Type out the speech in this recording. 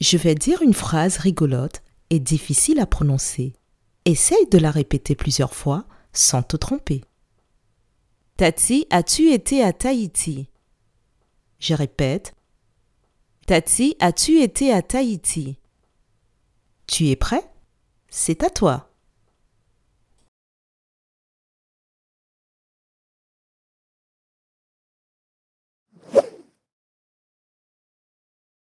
Je vais dire une phrase rigolote et difficile à prononcer. Essaye de la répéter plusieurs fois sans te tromper. Tati, as-tu été à Tahiti? Je répète. Tati, as-tu été à Tahiti? Tu es prêt? C'est à toi.